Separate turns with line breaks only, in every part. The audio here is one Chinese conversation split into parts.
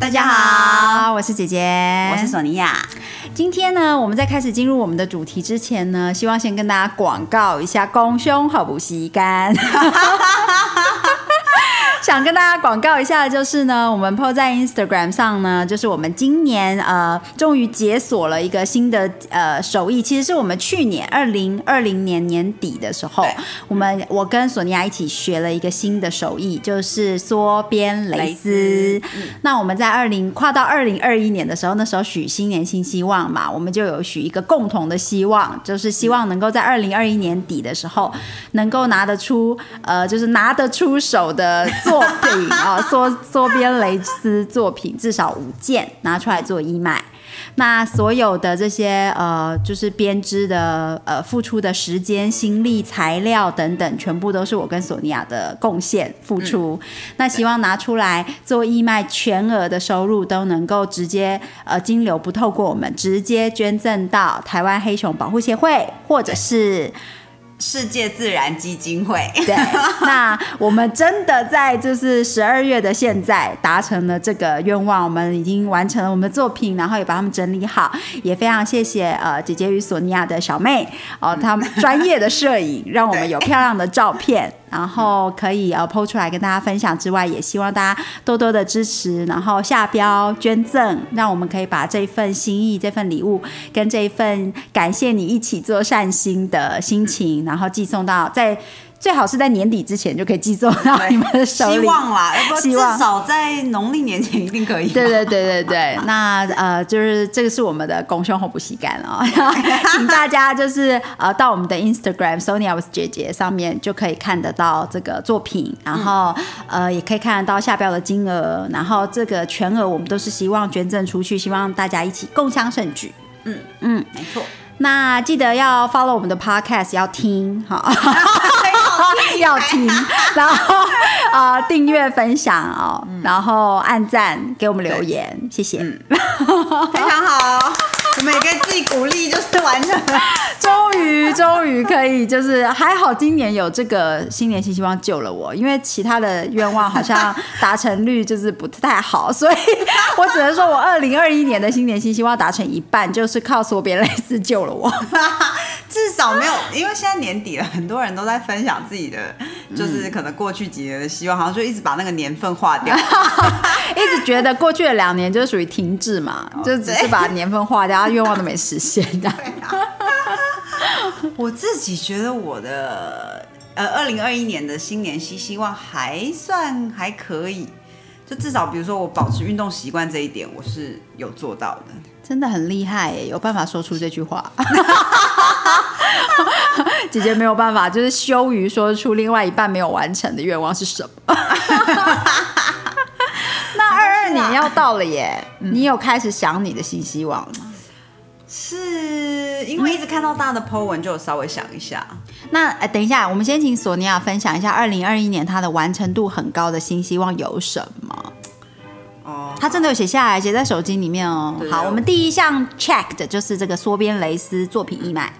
大家好，我是姐姐，
我是索尼娅。
今天呢，我们在开始进入我们的主题之前呢，希望先跟大家广告一下公胸好不吸干。想跟大家广告一下的就是呢，我们 PO 在 Instagram 上呢，就是我们今年呃终于解锁了一个新的呃手艺，其实是我们去年二零二零年年底的时候，我们我跟索尼娅一起学了一个新的手艺，就是缩边蕾丝。那我们在二零跨到二零二一年的时候，那时候许新年新希望嘛，我们就有许一个共同的希望，就是希望能够在二零二一年底的时候，能够拿得出呃，就是拿得出手的。作品啊，缩缩边蕾丝作品至少五件拿出来做义卖。那所有的这些呃，就是编织的呃，付出的时间、心力、材料等等，全部都是我跟索尼娅的贡献付出。那希望拿出来做义卖，全额的收入都能够直接呃，金流不透过我们，直接捐赠到台湾黑熊保护协会，或者是。
世界自然基金会，
对，那我们真的在就是十二月的现在达成了这个愿望，我们已经完成了我们的作品，然后也把它们整理好，也非常谢谢呃姐姐与索尼娅的小妹哦，他们专业的摄影，让我们有漂亮的照片。然后可以呃抛出来跟大家分享之外，也希望大家多多的支持，然后下标捐赠，让我们可以把这份心意、这份礼物跟这一份感谢你一起做善心的心情，然后寄送到在。最好是在年底之前就可以寄送到你们的手里。
希望啦，至少在农历年前一定可以。
对对对对对，那呃，就是这个是我们的拱胸红不吸干哦，请大家就是呃到我们的 Instagram Sonia was 姐姐上面就可以看得到这个作品，然后呃也可以看得到下标的金额，然后这个全额我们都是希望捐赠出去，希望大家一起共襄盛举。
嗯嗯，没错。
那记得要 follow 我们的 podcast，要听哈。要听，然后啊订阅分享哦，然后按赞给我们留言，谢谢，
非常好，我们也可以自己鼓励，就是完成。了，
终于终于可以，就是还好今年有这个新年新希望救了我，因为其他的愿望好像达成率就是不太好，所以我只能说我二零二一年的新年新希望达成一半，就是靠索别蕾丝救了我。
至少没有，因为现在年底了，很多人都在分享自己的，就是可能过去几年的希望，好像就一直把那个年份划掉，
一直觉得过去的两年就是属于停滞嘛，就只是把年份划掉，愿望都没实现的。
我自己觉得我的呃，二零二一年的新年新希望还算还可以，就至少比如说我保持运动习惯这一点，我是有做到的。
真的很厉害，有办法说出这句话。姐姐没有办法，就是羞于说出另外一半没有完成的愿望是什么。那二二年要到了耶，你有开始想你的新希望吗？
是因为一直看到大家的 po 文，就稍微想一下。
那哎，等一下，我们先请索尼娅分享一下二零二一年她的完成度很高的新希望有什么。他真的有写下来，写在手机里面哦。好，我们第一项 check 的就是这个缩边蕾丝作品义卖。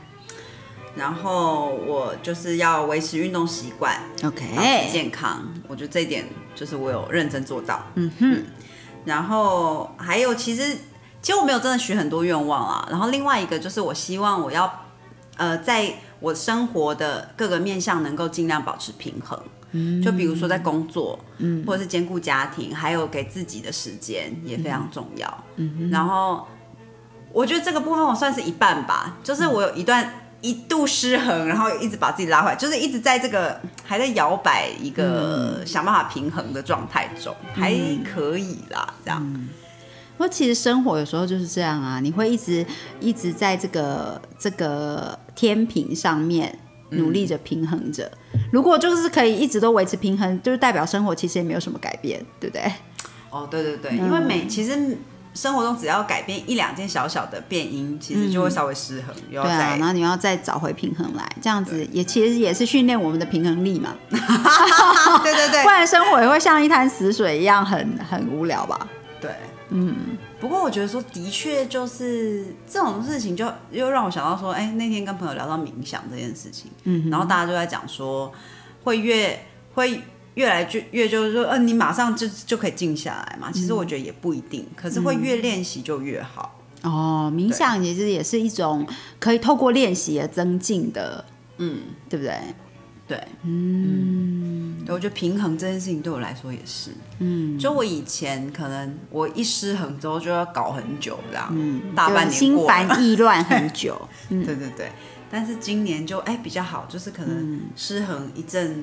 然后我就是要维持运动习惯
，OK，
健康。我觉得这一点就是我有认真做到。嗯哼。然后还有，其实其实我没有真的许很多愿望啊。然后另外一个就是我希望我要呃，在我生活的各个面向能够尽量保持平衡。就比如说在工作，嗯，或者是兼顾家庭，还有给自己的时间也非常重要。嗯，然后我觉得这个部分我算是一半吧，就是我有一段一度失衡，然后一直把自己拉回来，就是一直在这个还在摇摆一个想办法平衡的状态中，还可以啦，这样。
不过其实生活有时候就是这样啊，你会一直一直在这个这个天平上面。努力着平衡着，如果就是可以一直都维持平衡，就是代表生活其实也没有什么改变，对不对？
哦，对对对，因为每其实生活中只要改变一两件小小的变因，其实就会稍微失衡，
对啊，然后你要再找回平衡来，这样子也其实也是训练我们的平衡力嘛。
对对对
不然生活也会像一滩死水一样很很无聊吧？
对，嗯。不过我觉得说，的确就是这种事情，就又让我想到说，哎，那天跟朋友聊到冥想这件事情，嗯，然后大家就在讲说，会越会越来就越就是说，呃，你马上就就可以静下来嘛。其实我觉得也不一定，可是会越练习就越好。
哦，冥想其实也是一种可以透过练习而增进的，嗯，对不对？
对，嗯，对，我觉得平衡这件事情对我来说也是，嗯，就我以前可能我一失衡之后就要搞很久这样，嗯，大半年
心烦意乱很久，
对对对，但是今年就哎比较好，就是可能失衡一阵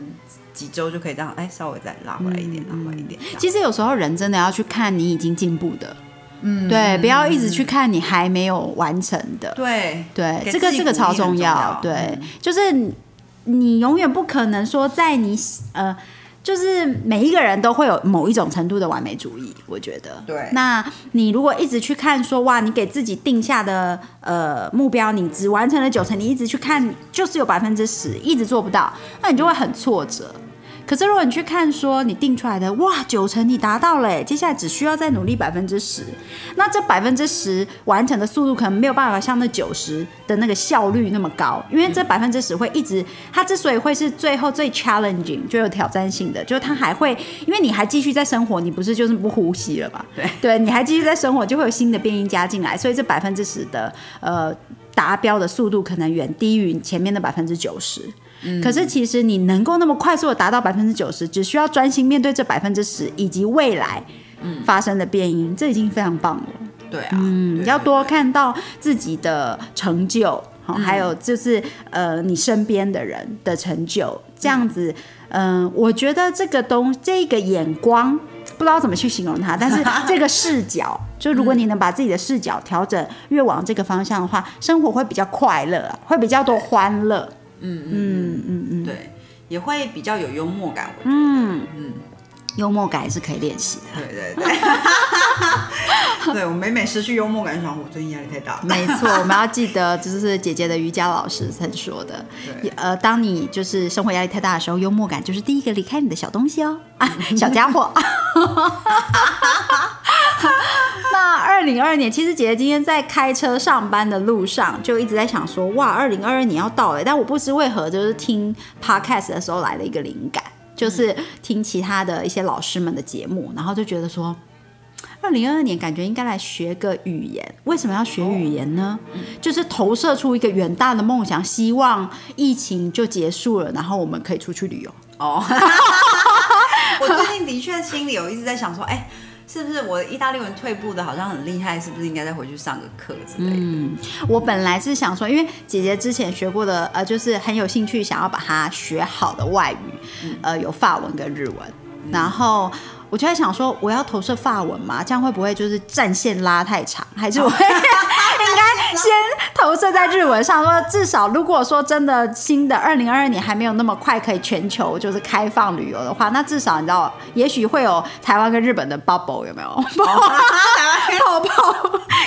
几周就可以这样，哎稍微再拉回来一点，拉回来一点。
其实有时候人真的要去看你已经进步的，嗯，对，不要一直去看你还没有完成的，
对。
对，这个这个超重要，对，就是。你永远不可能说，在你呃，就是每一个人都会有某一种程度的完美主义，我觉得。
对。
那你如果一直去看说，哇，你给自己定下的呃目标，你只完成了九成，你一直去看就是有百分之十，一直做不到，那你就会很挫折。可是如果你去看说你定出来的哇九成你达到了，接下来只需要再努力百分之十，那这百分之十完成的速度可能没有办法像那九十的那个效率那么高，因为这百分之十会一直，它之所以会是最后最 challenging 就有挑战性的，就是它还会，因为你还继续在生活，你不是就是不呼吸了吧？
对，
对你还继续在生活，就会有新的变音加进来，所以这百分之十的呃达标的速度可能远低于前面的百分之九十。可是，其实你能够那么快速的达到百分之九十，只需要专心面对这百分之十以及未来发生的变音，这已经非常棒了。
对啊，嗯，
要多看到自己的成就，还有就是呃，你身边的人的成就，这样子，嗯，我觉得这个东这个眼光不知道怎么去形容它，但是 这个视角，就如果你能把自己的视角调整越往这个方向的话，生活会比较快乐，会比较多欢乐。嗯
嗯嗯嗯，对，也会比较有幽默感。我觉得，嗯
嗯，幽默感是可以练习的。
对对对，对 我每每失去幽默感，想我最近压力太大。
没错，我们要记得，就是姐姐的瑜伽老师曾说的，呃，当你就是生活压力太大的时候，幽默感就是第一个离开你的小东西哦，啊，小家伙。那二零二二年，其实姐姐今天在开车上班的路上，就一直在想说，哇，二零二二年要到了。但我不知为何，就是听 podcast 的时候来了一个灵感，就是听其他的一些老师们的节目，然后就觉得说，二零二二年感觉应该来学个语言。为什么要学语言呢？就是投射出一个远大的梦想，希望疫情就结束了，然后我们可以出去旅游。哦，
我最近的确心里有一直在想说，哎。是不是我意大利文退步的好像很厉害？是不是应该再回去上个课之类的？嗯，
我本来是想说，因为姐姐之前学过的，呃，就是很有兴趣想要把它学好的外语，呃，有法文跟日文，然后。我就在想说，我要投射法文嘛，这样会不会就是战线拉太长？还是我应该 先投射在日文上？说至少如果说真的新的二零二二年还没有那么快可以全球就是开放旅游的话，那至少你知道，也许会有台湾跟日本的 bubble 有没有？泡泡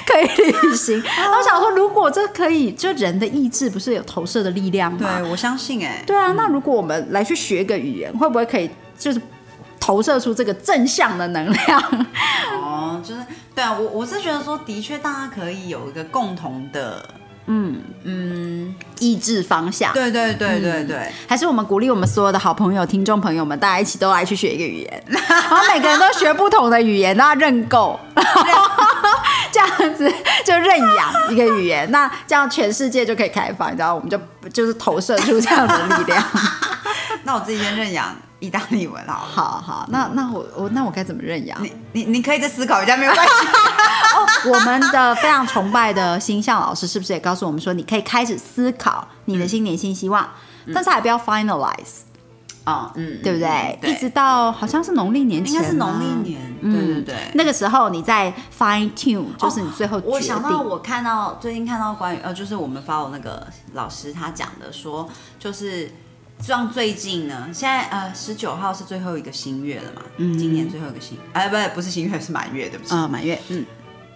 可以旅行。我想说，如果这可以，就人的意志不是有投射的力量吗？
对，我相信哎。
对啊，那如果我们来去学一个语言，会不会可以就是？投射出这个正向的能量
哦，就是对啊，我我是觉得说，的确大家可以有一个共同的，嗯
嗯，意志方向。
对对对对对，
还是我们鼓励我们所有的好朋友、听众朋友们，大家一起都来去学一个语言，然后每个人都学不同的语言，那认购，这样子就认养一个语言，那这样全世界就可以开放，你知道，我们就就是投射出这样的力量。
那我自己先认养。意大利文，好，
好，好，那那我我那我该怎么认养？
你你你可以再思考一下，没有关系。
哦我们的非常崇拜的星象老师是不是也告诉我们说，你可以开始思考你的新年新希望，但是还不要 finalize 啊，嗯，对不对？一直到好像是农历年前，
应该是农历年，对对对，
那个时候你在 fine tune，就是你最后
我想到我看到最近看到关于呃，就是我们发我那个老师他讲的说，就是。像最近呢，现在呃十九号是最后一个新月了嘛？嗯，今年最后一个新，哎，不，不是新月，是满月，对不起。
啊，满月，嗯。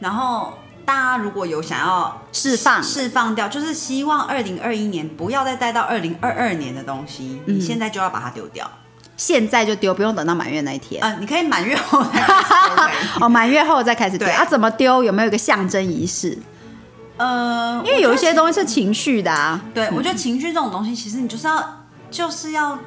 然后大家如果有想要
释放
释放掉，就是希望二零二一年不要再带到二零二二年的东西，
嗯
你现在就要把它丢掉。
现在就丢，不用等到满月那一天。
呃，你可以满月后
哦，满月后再开始丢
对
啊？怎么丢？有没有一个象征仪式？
呃，
因为有一些东西是情绪的啊。
对，我觉得情绪这种东西，其实你就是要，就是要，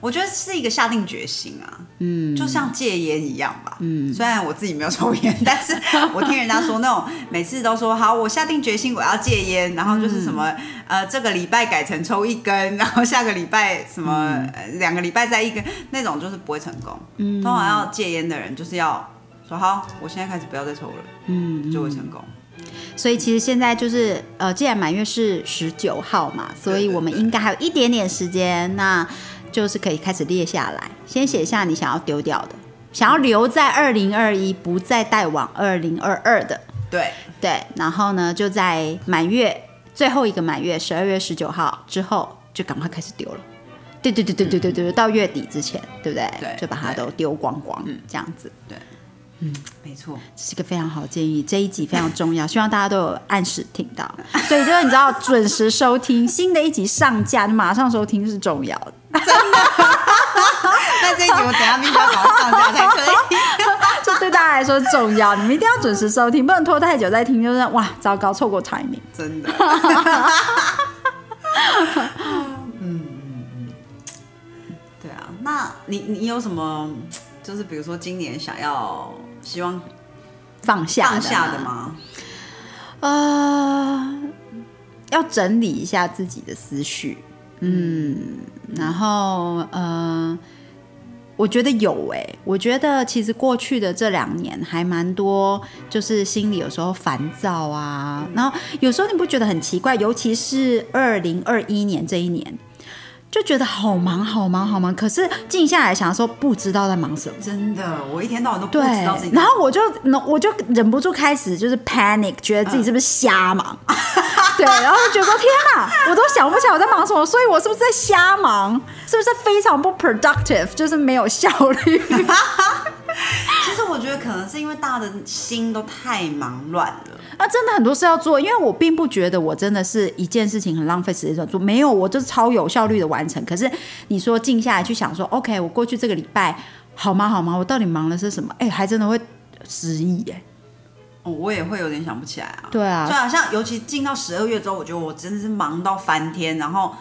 我觉得是一个下定决心啊，嗯，就像戒烟一样吧，嗯，虽然我自己没有抽烟，但是 我听人家说那种每次都说好，我下定决心我要戒烟，然后就是什么、呃这个礼拜改成抽一根，然后下个礼拜什么、呃两个礼拜再一根，那种就是不会成功，嗯，通常要戒烟的人就是要说好，我现在开始不要再抽了，嗯，就会成功。
所以其实现在就是呃，既然满月是十九号嘛，所以我们应该还有一点点时间，那就是可以开始列下来，先写下你想要丢掉的，想要留在二零二一，不再带往二零二二的。
对，
对，然后呢，就在满月最后一个满月，十二月十九号之后，就赶快开始丢了。对对对对对对对，到月底之前，对不对？
对
就把它都丢光光，这样子，
没错。
这是一个非常好的建议。这一集非常重要，希望大家都有按时听到。所以就是你知道，准时收听新的一集上架，你马上收听是重要的。
真的 那这一集我等一下必须要马上上架才可以。
这对大家来说重要，你们一定要准时收听，不能拖太久再听，就是哇，糟糕，错过 timing。
真的。嗯嗯嗯，对啊，那你你有什么，就是比如说今年想要希望
放下
放下的
吗？
吗？
呃，要整理一下自己的思绪，嗯，然后呃，我觉得有哎、我觉得其实过去的这两年还蛮多，就是心里有时候烦躁啊，然后有时候你不觉得很奇怪，尤其是二零二一年这一年。就觉得好忙好忙好忙，可是静下来想说，不知道在忙什么。
真的，我一天到晚都不知道自己，
然后我就我就忍不住开始就是 panic，觉得自己是不是瞎忙？对，然后就觉得说天哪，我都想不起来我在忙什么，所以我是不是在瞎忙？是不是非常不 productive，就是没有效率？
其实我觉得可能是因为大家的心都太忙乱了。
啊，真的很多事要做，因为我并不觉得我真的是一件事情很浪费时间做，没有，我就是超有效率的完成。可是你说静下来去想说，OK，我过去这个礼拜好吗好吗，我到底忙的是什么？哎，还真的会失忆哎。
哦，我也会有点想不起来啊。
对啊
就好，像尤其进到十二月之后，我觉得我真的是忙到翻天，然后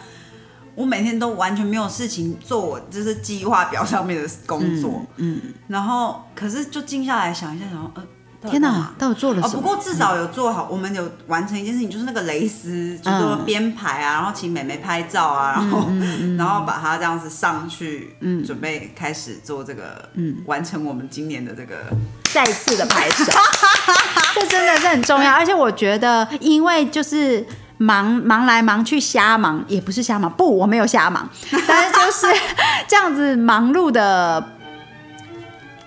我每天都完全没有事情做，我就是计划表上面的工作，嗯，然后可是就静下来想一下，然后呃，
天哪到底做了
哦，
什么？
不过至少有做好，我们有完成一件事情，就是那个蕾丝，就是说编排啊，然后请美眉拍照啊，然后、然后把它这样子上去，嗯，准备开始做这个，嗯，完成我们今年的这个，
再次的拍摄，这真的是很重要。而且我觉得，因为就是忙忙来忙去瞎忙，也不是瞎忙，不，我没有瞎忙，但是就是 这样子忙碌的。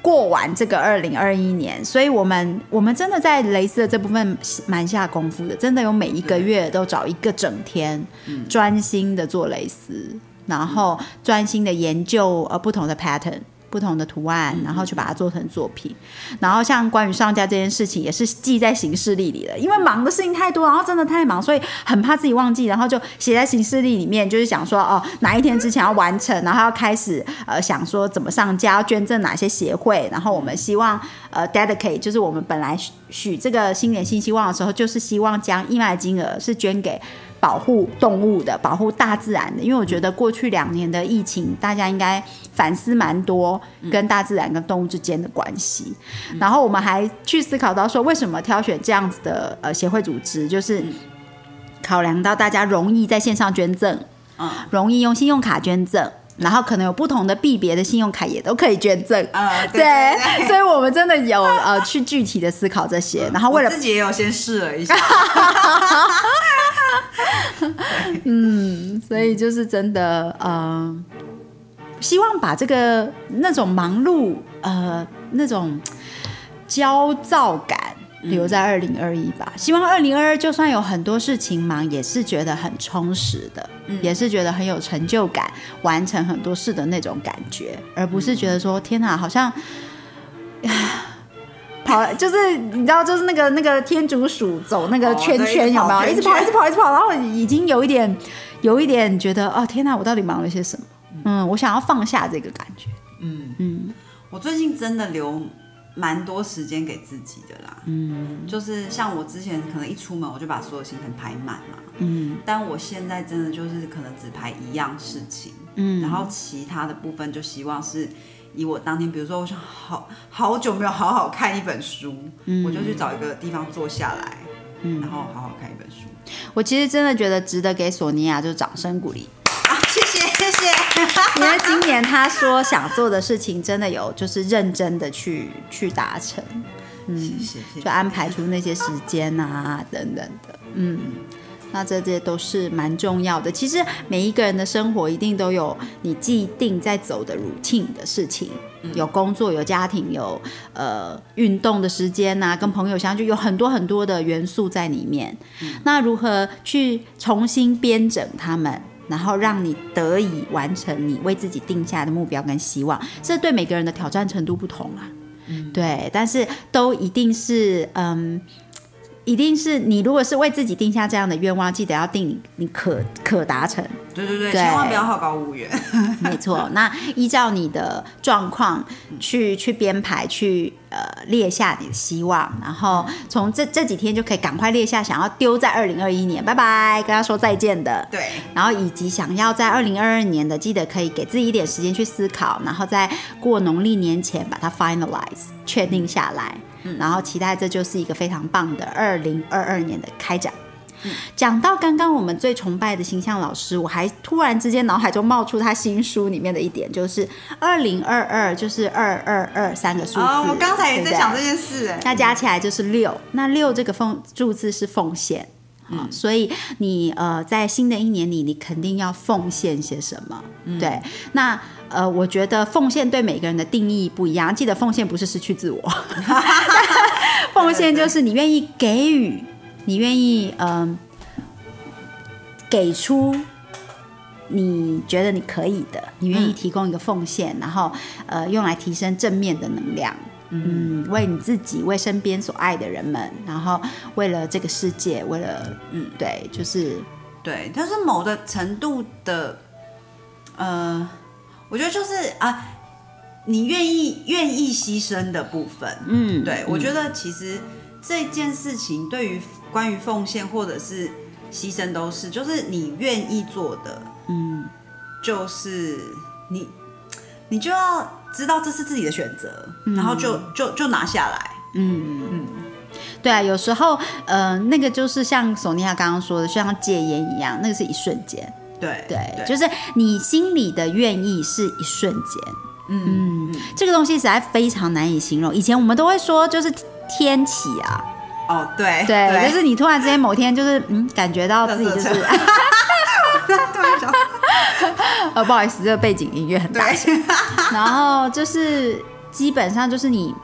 过完这个二零二一年，所以我们我们真的在蕾丝的这部分蛮下功夫的，真的有每一个月都找一个整天，专心的做蕾丝，然后专心的研究呃不同的 pattern。不同的图案，然后去把它做成作品。然后像关于上架这件事情，也是记在行事历里的，因为忙的事情太多，然后真的太忙，所以很怕自己忘记，然后就写在行事历里面，就是想说哦，哪一天之前要完成，然后要开始呃想说怎么上架，要捐赠哪些协会，然后我们希望呃 dedicate，就是我们本来许许这个新年新希望的时候，就是希望将义卖金额是捐给。保护动物的，保护大自然的，因为我觉得过去两年的疫情，大家应该反思蛮多跟大自然跟动物之间的关系。然后我们还去思考到说，为什么挑选这样子的呃协会组织，就是考量到大家容易在线上捐赠，
嗯。
容易用信用卡捐赠。然后可能有不同的币别的信用卡也都可以捐赠，
呃，
对
对对，
所以我们真的有呃去具体的思考这些，然后为了
自己也有先试了一下，
所以就是真的，呃，希望把这个那种忙碌，呃，那种焦躁感留在二零二一吧。希望二零二二就算有很多事情忙，也是觉得很充实的，也是觉得很有成就感，完成很多事的那种感觉，而不是觉得说天哪，好像。跑，就是你知道，就是那个那个天竺鼠走那个
哦
圈
对
圈有没有？一直跑，
一直跑
一直跑，一直跑，然后已经有一点，有一点觉得，哦天哪，我到底忙了些什么？嗯，我想要放下这个感觉。
嗯
嗯
我最近真的留蛮多时间给自己的啦。
嗯
就是像我之前可能一出门我就把所有行程排满嘛，
嗯
但我现在真的就是可能只排一样事情，
嗯，
然后其他的部分就希望是以我当天，比如说我想好好久没有好好看一本书，我就去找一个地方坐下来，
嗯
然后好好看一本书。
我其实真的觉得值得给索尼娅就掌声鼓励。
啊，谢谢谢谢。
因为今年他说想做的事情，真的有就是认真的去去达成，
嗯谢谢
就。安排出那些时间啊等等的，嗯，那这些都是蛮重要的。其实每一个人的生活一定都有你既定在走的 routine 的事情，有工作，有家庭，有呃运动的时间呐、跟朋友相聚，有很多很多的元素在里面。那如何去重新编整他们？然后让你得以完成你为自己定下的目标跟希望，这对每个人的挑战程度不同啊。对，但是都一定是嗯，一定是你如果是为自己定下这样的愿望，记得要定你你可可达成，
对对对，
对
千万不要好高骛远。
没错。那依照你的状况去去编排，去呃列下你的希望，然后从这这几天就可以赶快列下想要丢在二零二一年，拜拜，跟他说再见的。
对，
然后以及想要在二零二二年的，记得可以给自己一点时间去思考，然后在过农历年前把它 finalize 确定下来，然后期待这就是一个非常棒的二零二二年的开展。讲到刚刚我们最崇拜的形象老师，我还突然之间脑海中冒出他新书里面的一点，就是二零二二，就是二二二三个数字。
哦，我刚才也在想这件事，哎，
那加起来就是六。那六这个奉数字是奉献，嗯，所以你呃在新的一年里，你肯定要奉献些什么？对，那呃，我觉得奉献对每个人的定义不一样。记得奉献不是失去自我，奉献就是你愿意给予，你愿意嗯、给出。你觉得你可以的，你愿意提供一个奉献，然后呃用来提升正面的能量，嗯，为你自己，为身边所爱的人们，然后为了这个世界，为了嗯，对，就是
对，但是某个程度的，呃，我觉得就是啊，你愿意愿意牺牲的部分，
嗯，
对我觉得其实这件事情对于关于奉献或者是牺牲都是，就是你愿意做的，
嗯，
就是你你就要知道这是自己的选择，然后就就就拿下来，嗯。嗯。
对啊，有时候呃，那个就是像索尼娅刚刚说的，就像戒烟一样，那个是一瞬间，
对
对，就是你心里的愿意是一瞬间。
嗯嗯
这个东西实在非常难以形容。以前我们都会说，就是天启啊，
哦对
对，就是你突然之间某天就是嗯，感觉到自己就是 呃，不好意思，这个背景音乐很大声。然后就是基本上就是你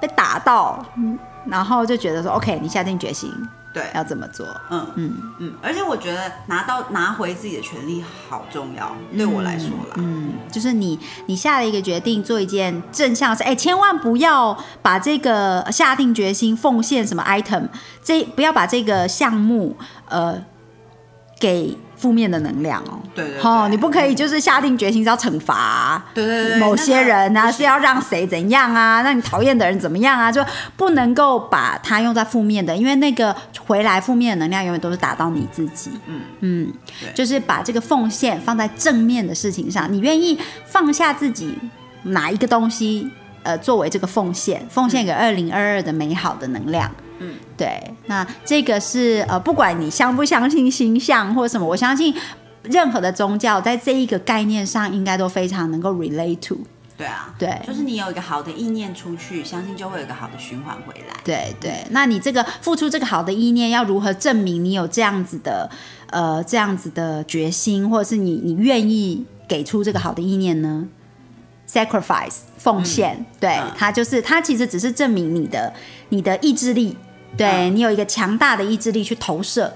被打到，嗯然后就觉得说 OK，你下定决心
对，
要这么做。
嗯嗯嗯，而且我觉得拿到拿回自己的权利好重要，对我来说啦。
嗯，就是你你下了一个决定，做一件正向的事，哎，千万不要把这个下定决心奉献什么 item，这不要把这个项目呃给负面的能量哦。
对对对
哦，你不可以就是下定决心是要惩罚、
对对对，
某些人啊，
那个
是要让谁怎样啊？那你讨厌的人怎么样啊？就不能够把它用在负面的，因为那个回来负面的能量永远都是打到你自己。
嗯
嗯，就是把这个奉献放在正面的事情上，你愿意放下自己哪一个东西，呃，作为这个奉献，奉献给二零二二的美好的能量。
嗯，
对，那这个是呃，不管你相不相信星象或什么，我相信任何的宗教在这一个概念上，应该都非常能够 relate to。
对啊，
对
就是你有一个好的意念出去，相信就会有一个好的循环回来。
对对，那你这个付出这个好的意念，要如何证明你有这样子的呃这样子的决心，或者是你你愿意给出这个好的意念呢？sacrifice 奉献，对
嗯
它就是它其实只是证明你的你的意志力，对、
嗯。
你有一个强大的意志力去投射。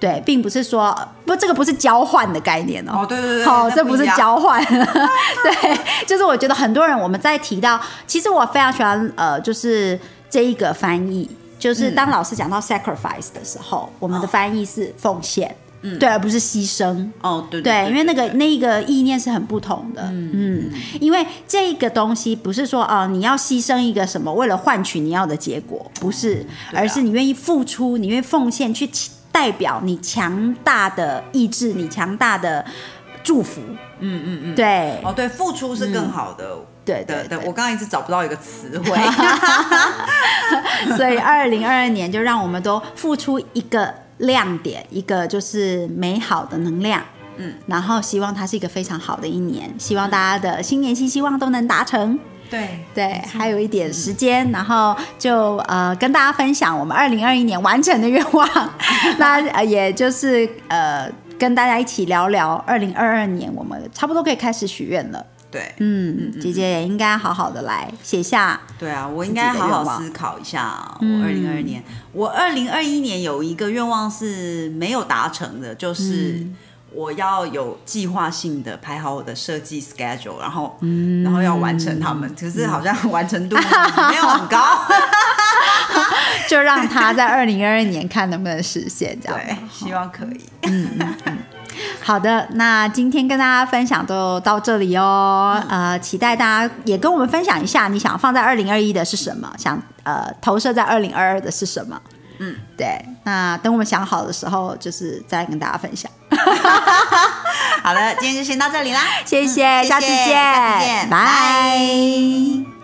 对，并不是说不，这个不是交换的概念哦。
哦，对对对，
好、这不是交换，对，就是我觉得很多人我们在提到，其实我非常喜欢呃，就是这一个翻译，就是当老师讲到 sacrifice 的时候，我们的翻译是奉献，嗯，对，而不是牺牲。
哦，对
对，因为那个那个意念是很不同的，嗯，因为这个东西不是说哦，你要牺牲一个什么，为了换取你要的结果，不是，而是你愿意付出，你愿意奉献，去代表你强大的意志，你强大的祝福，
嗯嗯嗯，
对，
哦对，付出是更好的，
对对
对，我刚刚一直找不到一个词汇，
所以二零二二年就让我们都付出一个亮点，一个就是美好的能量，嗯，然后希望它是一个非常好的一年，希望大家的新年新希望都能达成。
对
对，还有一点时间，然后就呃跟大家分享我们二零二一年完成的愿望，那呃也就是呃跟大家一起聊聊二零二二年，我们差不多可以开始许愿了。
对，
嗯，姐姐也应该好好的来写下。
对啊，我应该好好思考一下，我二零二二年，我二零二一年有一个愿望是没有达成的，就是。我要有计划性的排好我的设计 schedule，然后，然后要完成他们，可是好像完成度 没有很高，
就让他在二零二二年看能不能实现，这样。
对，希望可以。嗯嗯
嗯。好的，那今天跟大家分享就到这里哦。呃，期待大家也跟我们分享一下，你想放在二零二一的是什么？想呃投射在二零二二的是什么？嗯，对。那等我们想好的时候，就是再跟大家分享。
好了，今天就先到这里啦，
谢谢，下次见，
拜。